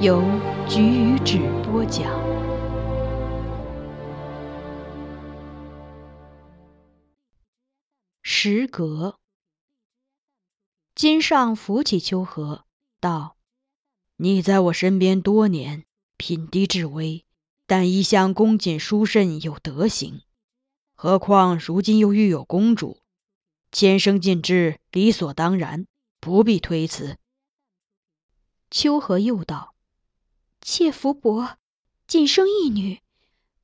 由菊与纸播讲。时隔，金上扶起秋荷，道：“你在我身边多年，品低至微，但一向恭谨淑慎，有德行。何况如今又育有公主，迁生尽至，理所当然，不必推辞。”秋荷又道。妾福薄，仅生一女，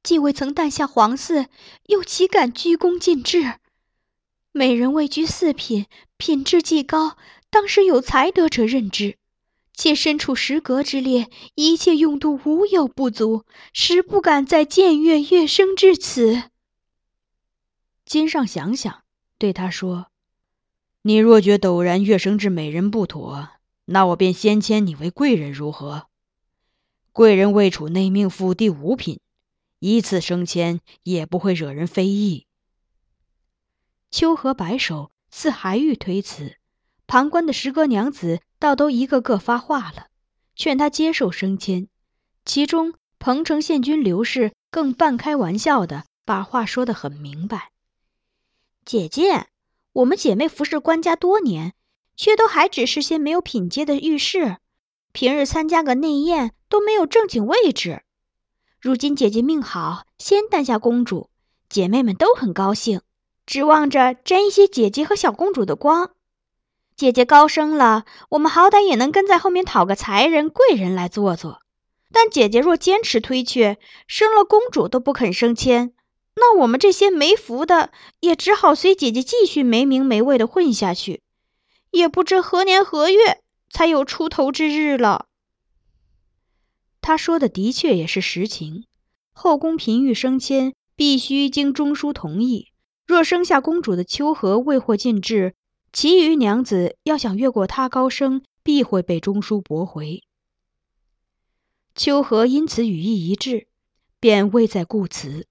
既未曾诞下皇嗣，又岂敢居功尽至？美人位居四品，品质既高，当时有才德者任之。妾身处十阁之列，一切用度无有不足，实不敢再僭越月生至此。金上想想，对他说：“你若觉陡然月生至美人不妥，那我便先迁你为贵人，如何？”贵人位处内命府第五品，依次升迁也不会惹人非议。秋荷摆手，似还欲推辞，旁观的十哥娘子倒都一个个发话了，劝他接受升迁。其中彭城县君刘氏更半开玩笑的把话说得很明白：“姐姐，我们姐妹服侍官家多年，却都还只是些没有品阶的御士。”平日参加个内宴都没有正经位置，如今姐姐命好，先诞下公主，姐妹们都很高兴，指望着沾一些姐姐和小公主的光。姐姐高升了，我们好歹也能跟在后面讨个才人贵人来坐坐。但姐姐若坚持推却，生了公主都不肯升迁，那我们这些没福的也只好随姐姐继续没名没位的混下去，也不知何年何月。才有出头之日了。他说的的确也是实情。后宫嫔御升迁必须经中书同意，若生下公主的秋荷未获进制，其余娘子要想越过他高升，必会被中书驳回。秋荷因此语意一致，便未再顾辞。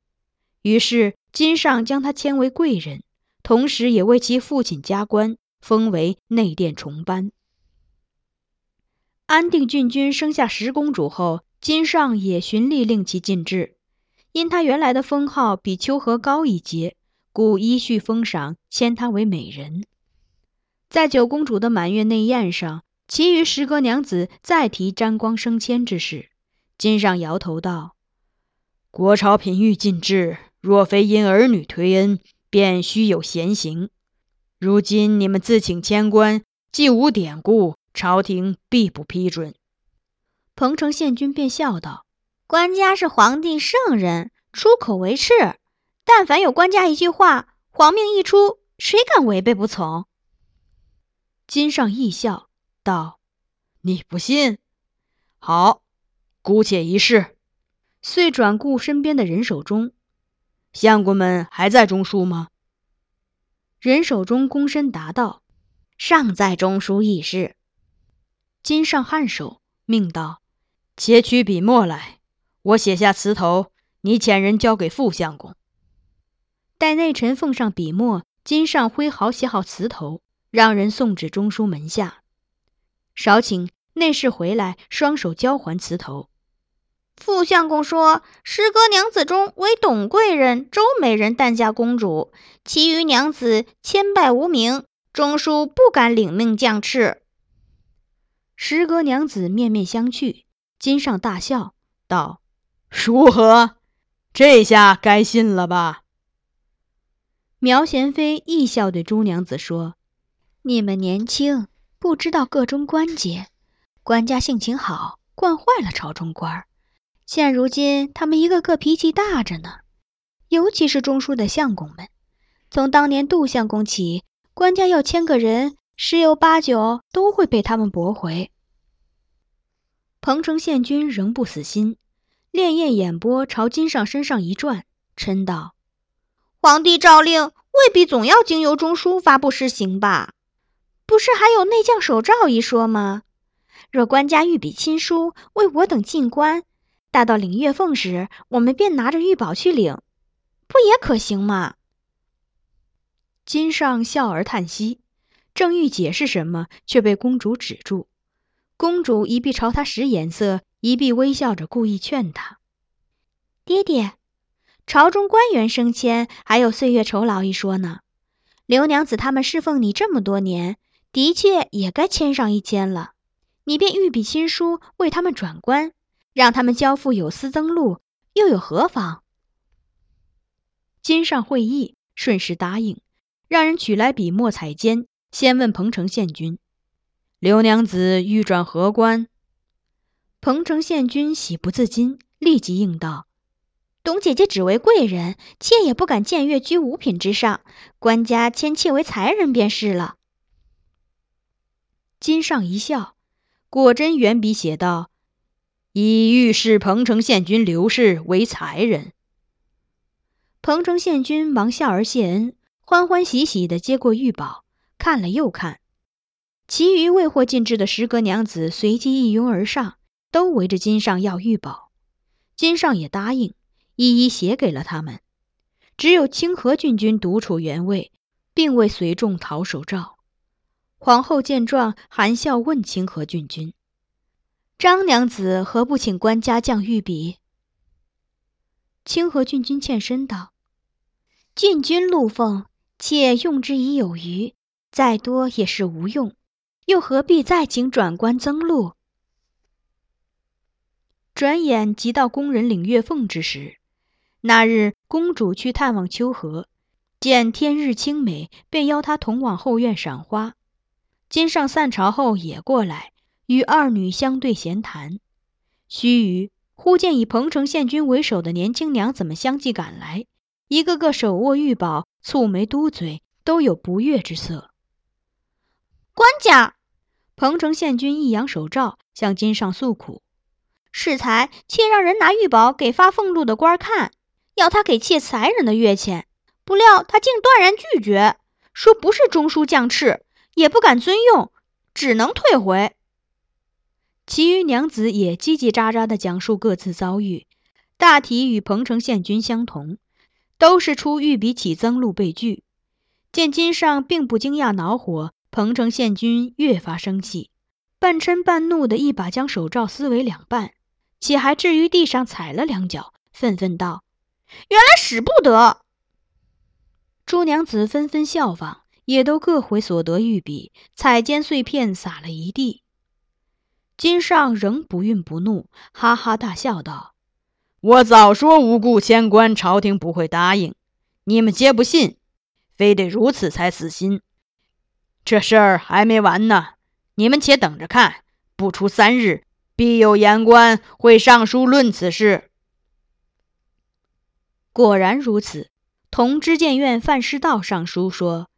于是金上将他迁为贵人，同时也为其父亲加官，封为内殿重班。安定郡君生下十公主后，金上也循例令其进制。因他原来的封号比秋荷高一阶，故依序封赏，迁她为美人。在九公主的满月内宴上，其余十个娘子再提沾光升迁之事，金上摇头道：“国朝嫔御进制，若非因儿女推恩，便须有闲行。如今你们自请迁官，既无典故。”朝廷必不批准。彭城县君便笑道：“官家是皇帝圣人，出口为敕。但凡有官家一句话，皇命一出，谁敢违背不从？”金上义笑道：“你不信？好，姑且一试。”遂转顾身边的人手中：“相公们还在中书吗？”人手中躬身答道：“尚在中书议事。”金上颔首，命道：“且取笔墨来，我写下词头，你遣人交给副相公。”待内臣奉上笔墨，金上挥毫写好词头，让人送至中书门下。少顷，内侍回来，双手交还词头。副相公说：“师哥娘子中，唯董贵人、周美人诞下公主，其余娘子千拜无名，中书不敢领命降敕。”时隔娘子面面相觑，金上大笑道：“如何？这下该信了吧？”苗贤妃亦笑对朱娘子说：“你们年轻，不知道各中关节。官家性情好，惯坏了朝中官儿。现如今他们一个个脾气大着呢，尤其是中书的相公们。从当年杜相公起，官家要签个人。”十有八九都会被他们驳回。彭城县君仍不死心，潋滟眼波朝金上身上一转，嗔道：“皇帝诏令，未必总要经由中书发布施行吧？不是还有内降手诏一说吗？若官家御笔亲书，为我等进官，大到领月俸时，我们便拿着玉宝去领，不也可行吗？”金上笑而叹息。正欲解释什么，却被公主止住。公主一臂朝他使眼色，一臂微笑着，故意劝他：“爹爹，朝中官员升迁还有岁月酬劳一说呢。刘娘子他们侍奉你这么多年，的确也该签上一签了。你便御笔亲书为他们转官，让他们交付有司增禄，又有何妨？”金上会意，顺势答应，让人取来笔墨彩笺。先问彭城县君：“刘娘子欲转何官？”彭城县君喜不自禁，立即应道：“董姐姐只为贵人，妾也不敢僭越居五品之上，官家迁妾为才人便是了。”金上一笑，果真原笔写道：“以御史彭城县君刘氏为才人。”彭城县君忙笑而谢恩，欢欢喜喜地接过玉宝。看了又看，其余未获禁制的十阁娘子随即一拥而上，都围着金上要玉宝。金上也答应，一一写给了他们。只有清河郡君独处原位，并未随众讨手诏。皇后见状，含笑问清河郡君：“张娘子何不请官家降御笔？”清河郡君欠身道：“郡君禄俸，妾用之已有余。”再多也是无用，又何必再请转官增禄？转眼即到工人领月俸之时。那日，公主去探望秋荷，见天日清美，便邀她同往后院赏花。今上散朝后也过来，与二女相对闲谈。须臾，忽见以彭城县君为首的年轻娘子们相继赶来，一个个手握玉宝，蹙眉嘟嘴，都有不悦之色。官家，彭城县君一扬手诏，向金上诉苦：“适才妾让人拿玉宝给发俸禄的官看，要他给妾才人的月钱，不料他竟断然拒绝，说不是中书降敕，也不敢遵用，只能退回。”其余娘子也叽叽喳喳地讲述各自遭遇，大体与彭城县君相同，都是出御笔起增禄被拒。见金上并不惊讶恼火。彭城县君越发生气，半嗔半怒的一把将手诏撕为两半，且还置于地上踩了两脚，愤愤道：“原来使不得！”诸娘子纷纷效仿，也都各回所得玉笔，彩笺碎片撒了一地。金上仍不愠不怒，哈哈大笑道：“我早说无故迁官，朝廷不会答应，你们皆不信，非得如此才死心。”这事儿还没完呢，你们且等着看，不出三日，必有言官会上书论此事。果然如此，同知谏院范师道上书说：“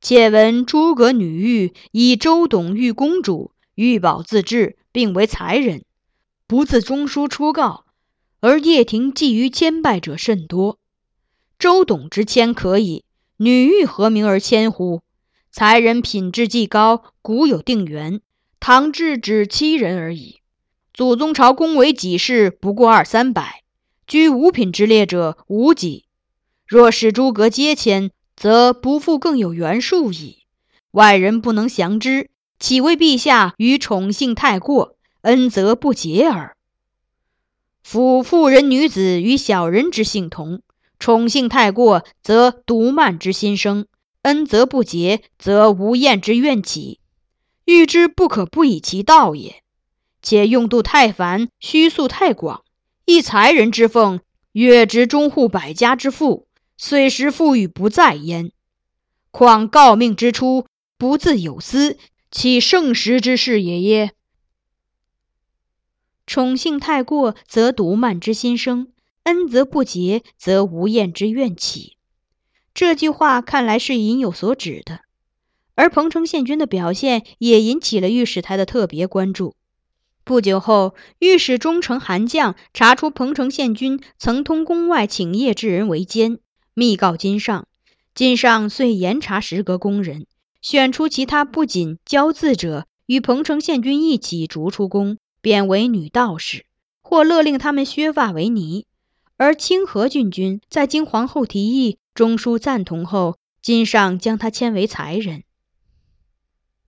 且闻诸葛女玉以周董遇公主，玉宝自治，并为才人，不自中书出告，而掖庭觊觎谦拜者甚多。周董之谦可以，女玉何名而谦乎？才人品质既高，古有定缘，唐制只七人而已。祖宗朝宫为己事，不过二三百。”居五品之列者无几，若使诸葛皆迁，则不复更有袁术矣。外人不能详之，岂为陛下于宠幸太过，恩泽不竭耳？夫妇人女子与小人之性同，宠幸太过，则独慢之心生；恩则不竭，则无厌之怨起。欲之不可不以其道也。且用度太繁，虚诉太广。一才人之奉，月值中户百家之富，岁时富裕不在焉。况诰命之初，不自有私，岂盛时之事也耶？宠幸太过，则独慢之心生；恩则不竭，则无厌之怨起。这句话看来是隐有所指的，而彭城县君的表现也引起了御史台的特别关注。不久后，御史中丞韩绛查出彭城县君曾通宫外请业之人为奸，密告金上。金上遂严查十阁宫人，选出其他不仅骄字者，与彭城县君一起逐出宫，贬为女道士，或勒令他们削发为尼。而清河郡君在经皇后提议、中书赞同后，金上将他迁为才人。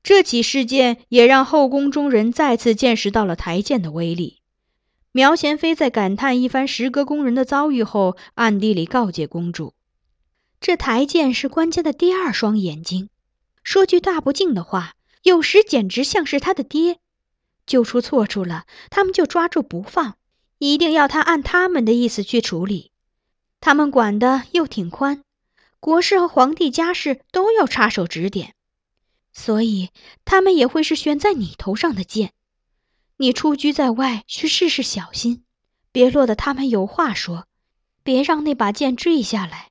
这起事件也让后宫中人再次见识到了台谏的威力。苗贤妃在感叹一番时阁宫人的遭遇后，暗地里告诫公主：“这台谏是官家的第二双眼睛，说句大不敬的话，有时简直像是他的爹。就出错处了，他们就抓住不放，一定要他按他们的意思去处理。他们管的又挺宽，国事和皇帝家事都要插手指点。”所以，他们也会是悬在你头上的剑。你出居在外，需事事小心，别落得他们有话说，别让那把剑坠下来。